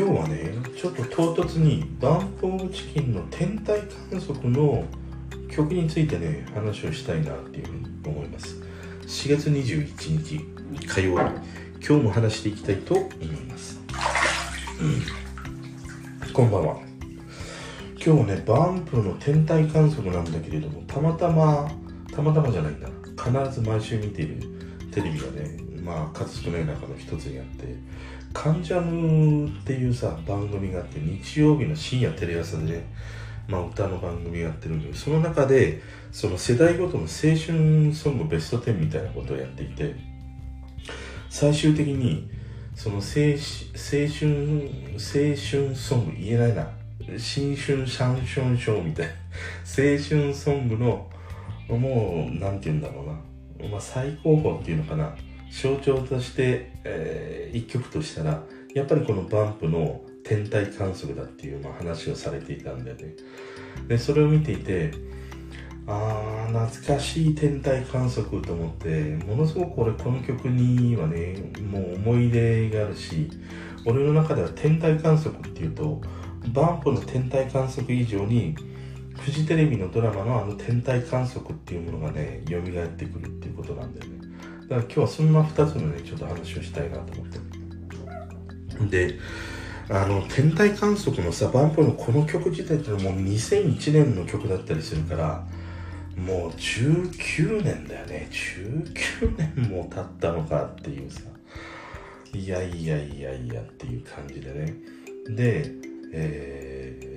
今日はねちょっと唐突にバンプ・オブ・チキンの天体観測の曲についてね話をしたいなっていうふうに思います。4月21日火曜日。今日も話していきたいと思います、うん、こんばんは。今日ねバンプの天体観測なんだけれどもたまたまたまたまじゃないんだ。必ず毎週見ているテレビがねまあ数少ない中の一つにあって「関ジャム」っていうさ番組があって日曜日の深夜テレ朝でねまあ、歌の番組やってるんでその中でその世代ごとの青春ソングベスト10みたいなことをやっていて最終的にその青春青春ソング言えないな。新春シャンションショーみたいな。青春ソングのもう何て言うんだろうな、まあ、最高峰っていうのかな。象徴として、えー、一曲としたらやっぱりこのバンプの天体観測だっていう、まあ、話をされていたんだよね。でそれを見ていてあー懐かしい天体観測と思ってものすごく俺この曲にはねもう思い出があるし俺の中では天体観測っていうとバンプの天体観測以上にフジテレビのドラマのあの天体観測っていうものがね蘇ってくるっていうことなんだよね。だから今日はそんな2つのねちょっと話をしたいなと思って。であの天体観測のさバンプのこの曲自体ってのはもう2001年の曲だったりするからもう19年だよね。19年も経ったのかっていうさ。いやいやいやいやっていう感じでね。で、えー、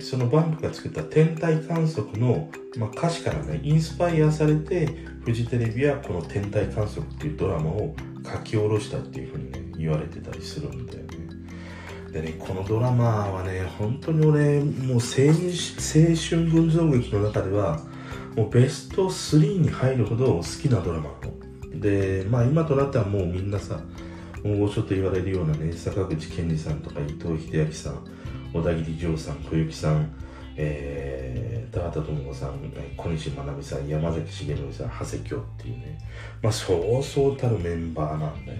そのバンプが作った天体観測の、まあ、歌詞からねインスパイアされてフジテレビはこの天体観測っていうドラマを書き下ろしたっていうふうにね言われてたりするんだよね。でねこのドラマはね本当に俺もう青春群像劇の中ではもうベスト3に入るほど好きなドラマ。でまあ今となってはもうみんなさ大御所と言われるようなね坂口健二さんとか伊藤英明さん小田切丈さん小雪さんえー、田畑智子さん小西真奈美さん山崎重則さん長谷京っていうね。まあそうそうたるメンバーなんだよ。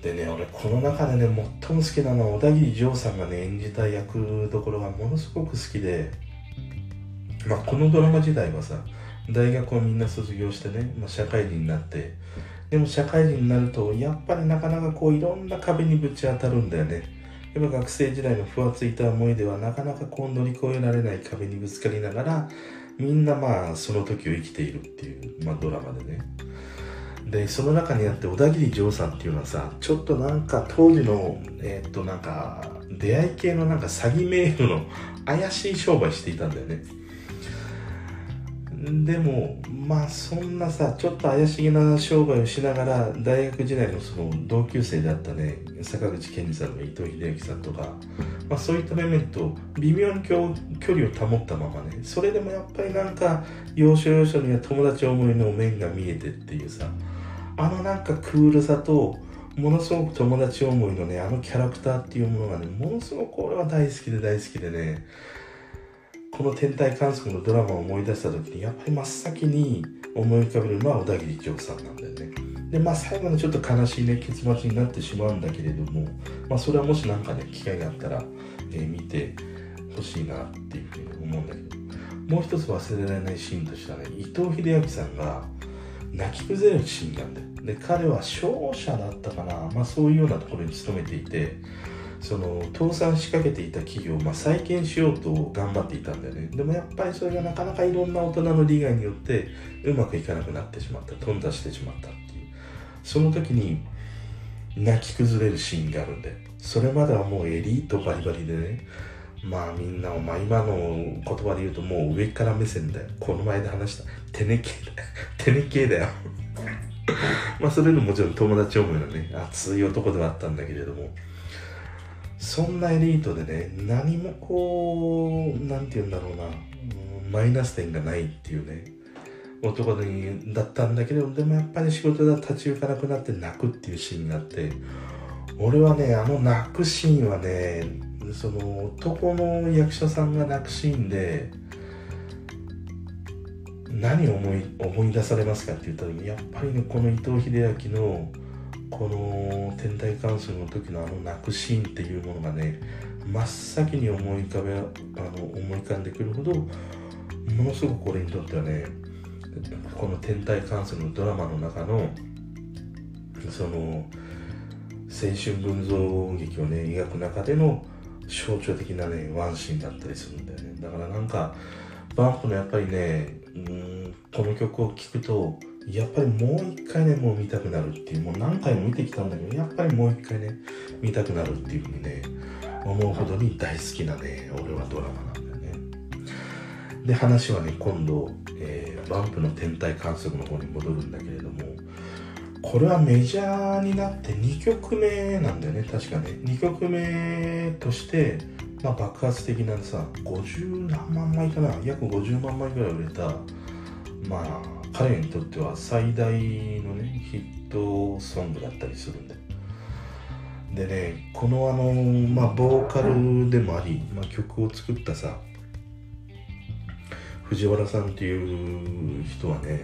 でね俺この中でね最も好きなのは小田切丈さんがね演じた役どころがものすごく好きでまあこのドラマ時代はさ大学をみんな卒業してね、まあ、社会人になってでも社会人になるとやっぱりなかなかこういろんな壁にぶち当たるんだよね。やっぱ学生時代のふわついた思いではなかなかこう乗り越えられない壁にぶつかりながらみんなまあその時を生きているっていう、まあ、ドラマでね。でその中にあって小田切丈さんっていうのはさちょっとなんか当時のえー、っとなんか出会い系のなんか詐欺メールの怪しい商売していたんだよね。でもまあそんなさちょっと怪しげな商売をしながら大学時代のその同級生であったね坂口健二さんの伊藤英明さんとか、まあ、そういった面々と微妙に距離を保ったままねそれでもやっぱりなんか要所要所には友達思いの面が見えてっていうさあのなんかクールさとものすごく友達思いのねあのキャラクターっていうものがねものすごく俺は大好きで大好きでねこの天体観測のドラマを思い出した時にやっぱり真っ先に思い浮かべるのは小田切丈さんなんだよね。でまあ最後のちょっと悲しいね結末になってしまうんだけれどもまあそれはもし何かね機会があったら、えー、見てほしいなっていうふうに思うんだけどもう一つ忘れられないシーンとしてはね伊藤英明さんが泣き崩れるシーンなんだよ。で彼は商社だったかな、まあ、そういうようなところに勤めていてその倒産しかけていた企業を、まあ、再建しようと頑張っていたんだよねでもやっぱりそれがなかなかいろんな大人の利害によってうまくいかなくなってしまった頓挫してしまったっていうその時に泣き崩れるシーンがあるんでそれまではもうエリートバリバリでねまあみんなを、まあ今の言葉で言うともう上から目線だよ。この前で話した。手ネ系だよ。手ネ系だよ。まあそれのもちろん友達思いのね、熱い男ではあったんだけれども、そんなエリートでね、何もこう、なんて言うんだろうな、マイナス点がないっていうね、男にだったんだけど、でもやっぱり仕事が立ち行かなくなって泣くっていうシーンがあって、俺はね、あの泣くシーンはね、その男の役者さんが泣くシーンで何を思い思い出されますかって言った時にやっぱりねこの伊藤英明のこの天体観測の時のあの泣くシーンっていうものがね真っ先に思い浮かべあの思い浮かんでくるほどものすごく俺にとってはねこの天体観測のドラマの中のその青春群像劇をね描く中での象徴的なねワンシーンだったりするんだよね。だからなんかバンプのやっぱりねうんこの曲を聴くとやっぱりもう一回ねもう見たくなるっていうもう何回も見てきたんだけどやっぱりもう一回ね見たくなるっていうふうにね思うほどに大好きなね俺はドラマなんだよね。で話はね今度、えー、バンプの天体観測の方に戻るんだけれどもこれはメジャーになって2曲目なんだよね確かね。2曲目として、まあ、爆発的なさ50何万枚かな？約50万枚ぐらい売れたまあ彼にとっては最大のねヒットソングだったりするんだよ。でねこのあのまあボーカルでもあり、まあ、曲を作ったさ藤原さんっていう人はね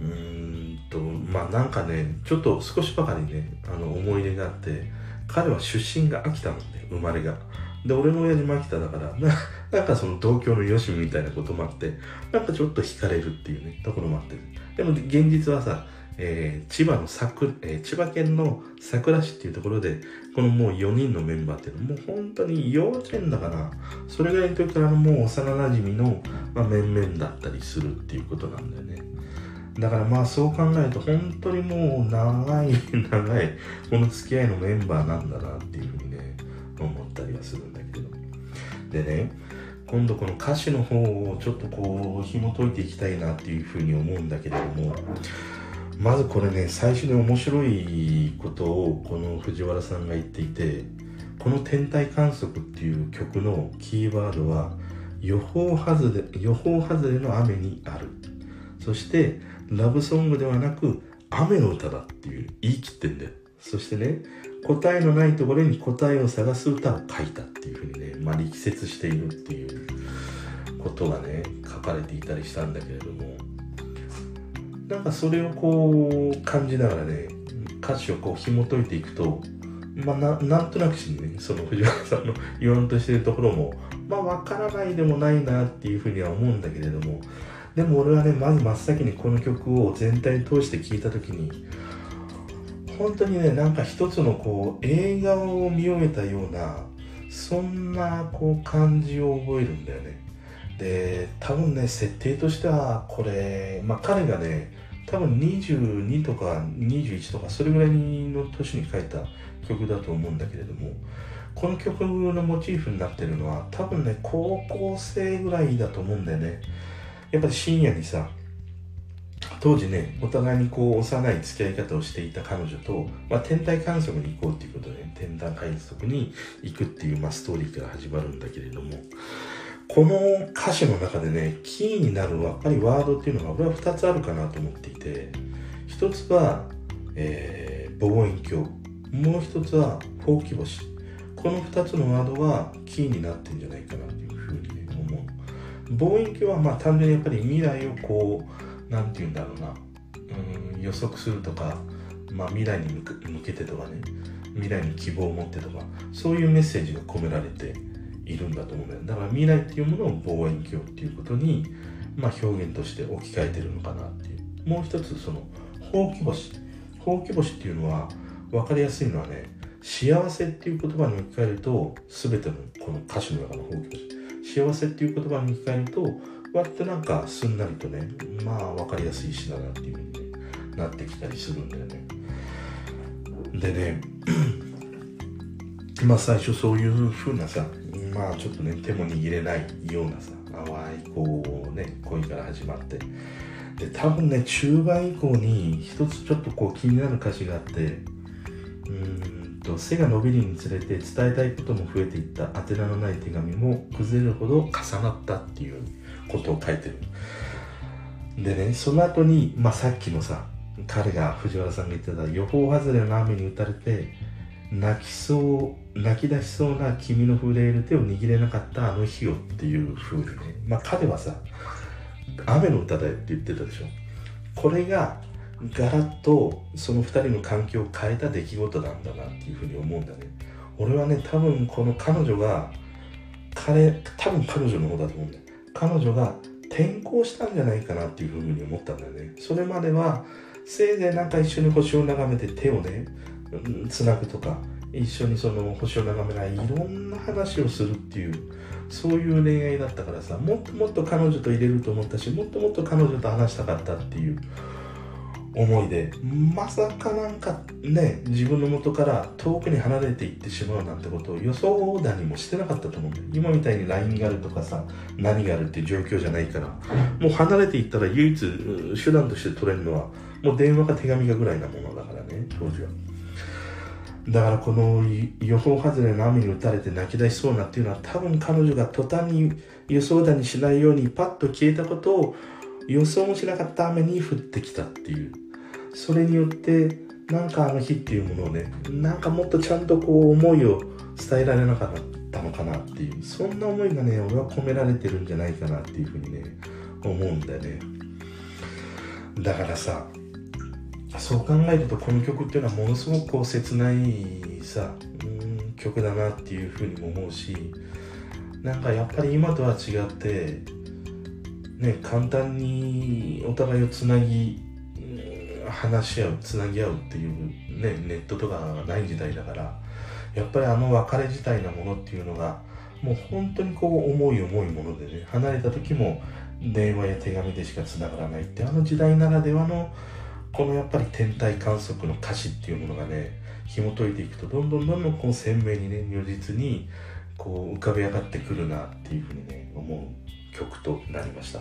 うーんとまあなんかねちょっと少しばかりねあの思い入れがあって彼は出身が秋田なんで生まれが。で俺の親父も秋田だからな なんかその同郷のよしみたいなこともあってなんかちょっと惹かれるっていうねところもあって。でも現実はさ、えー千葉のさく、えー千葉県の佐倉市っていうところでこのもう4人のメンバーっていうのはもう本当に幼稚園だかなそれぐらいの時からもう幼なじみの、まあ、面々だったりするっていうことなんだよね。だからまあそう考えると本当にもう長い 長いこの付き合いのメンバーなんだなっていうふうにね思ったりはするんだけど。でね今度この歌詞の方をちょっとこう紐解いていきたいなっていうふうに思うんだけれどもまずこれね最初に面白いことをこの藤原さんが言っていてこの「天体観測」っていう曲のキーワードは予報外れ予報外れの雨にある。そしてラブソングではなく雨の歌だっていう言い切ってんだよ。そしてね答えのないところに答えを探す歌を書いたっていうふうにね、まあ、力説しているっていうことがね書かれていたりしたんだけれども。なんかそれをこう感じながらね歌詞をこう紐解いていくとまあななんとなくしねその藤原さんの 言わんとしてるところもまあ分からないでもないなっていうふうには思うんだけれども。でも俺はねまず真っ先にこの曲を全体通して聴いた時に本当にねなんか一つのこう映画を見終えたようなそんなこう感じを覚えるんだよね。で多分ね設定としてはこれまあ彼がね多分22とか21とかそれぐらいの年に書いた曲だと思うんだけれどもこの曲のモチーフになってるのは多分ね高校生ぐらいだと思うんだよね。やっぱり深夜にさ当時ねお互いにこう幼い付き合い方をしていた彼女と、まあ、天体観測に行こうっていうことで、ね、天体観測に行くっていう、まあ、ストーリーから始まるんだけれどもこの歌詞の中でねキーになるやっぱりワードっていうのが俺は2つあるかなと思っていて1つは、えー、望遠鏡もう1つはほうき星。この2つのワードがキーになってんじゃないかなというふうに、ね、思う。望遠鏡はまあ単純にやっぱり未来をこうなんて言うんだろうな。うん予測するとか、まあ、未来に向けてとかね。未来に希望を持ってとか。そういうメッセージが込められているんだと思うんだよだから未来っていうものを望遠鏡っていうことに、まあ、表現として置き換えてるのかなっていう。もう一つそのほうき星。ほうき星っていうのは分かりやすいのはね幸せっていう言葉に置き換えると全てのこの歌詞の中のほうき星。幸せっていう言葉に置き換えると割となんかすんなりとねまあ分かりやすい詩だなっていうふうに、ね、なってきたりするんだよね。でね まあ最初そういうふうなさまあちょっとね手も握れないようなさ淡いこうね恋から始まって。で多分ね中盤以降に一つちょっとこう気になる歌詞があってうーんと背が伸びるにつれて伝えたいことも増えていった宛名のない手紙も崩れるほど重なったっていう。ことを書いてる。でねその後にまあさっきのさ彼が藤原さんが言ってた予報外れの雨に打たれて泣きそう泣き出しそうな君の震える手を握れなかったあの日をっていう風にね。まあ彼はさ雨の歌だよって言ってたでしょ。これがガラッとその2人の環境を変えた出来事なんだなっていうふうに思うんだね。俺はね多分この彼女が彼多分彼女の方だと思うんだよ。彼女が転校したんじゃないかなっていうふうに思ったんだよね。それまではせいぜいなんか一緒に星を眺めて手をねつなぐとか一緒にその星を眺めないいろんな話をするっていうそういう恋愛だったからさもっともっと彼女と入れると思ったしもっともっと彼女と話したかったっていう思いでまさかなんかね自分の元から遠くに離れていってしまうなんてことを予想だにもしてなかったと思うんだよ。今みたいに LINE があるとかさ何があるっていう状況じゃないからもう離れていったら唯一手段として取れるのはもう電話か手紙かぐらいなものだからね当時は。だからこの予報外れの雨に打たれて泣き出しそうなっていうのは多分彼女が途端に予想だにしないようにパッと消えたことを予想もしなかった雨に降ってきたっていうそれによってなんかあの日っていうものをねなんかもっとちゃんとこう思いを伝えられなかったのかなっていうそんな思いがね俺は込められてるんじゃないかなっていうふうにね思うんだよね。だからさそう考えるとこの曲っていうのはものすごくこう切ないさうん曲だなっていうふうにも思うしなんかやっぱり今とは違ってね簡単にお互いをつなぎ話し合うつなぎ合うっていうねネットとかがない時代だからやっぱりあの別れ自体なものっていうのがもう本当にこう重い重いものでね離れた時も電話や手紙でしか繋がらないってあの時代ならではのこのやっぱり天体観測の歌詞っていうものがね紐解いていくとどんどんどんどんこう鮮明にね如実にこう浮かび上がってくるなっていうふうにね思う曲となりました。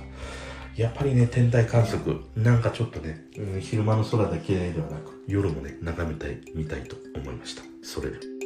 やっぱりね天体観測なんかちょっとね、うん、昼間の空だけではなく夜もね眺めたい見たいと思いました。それで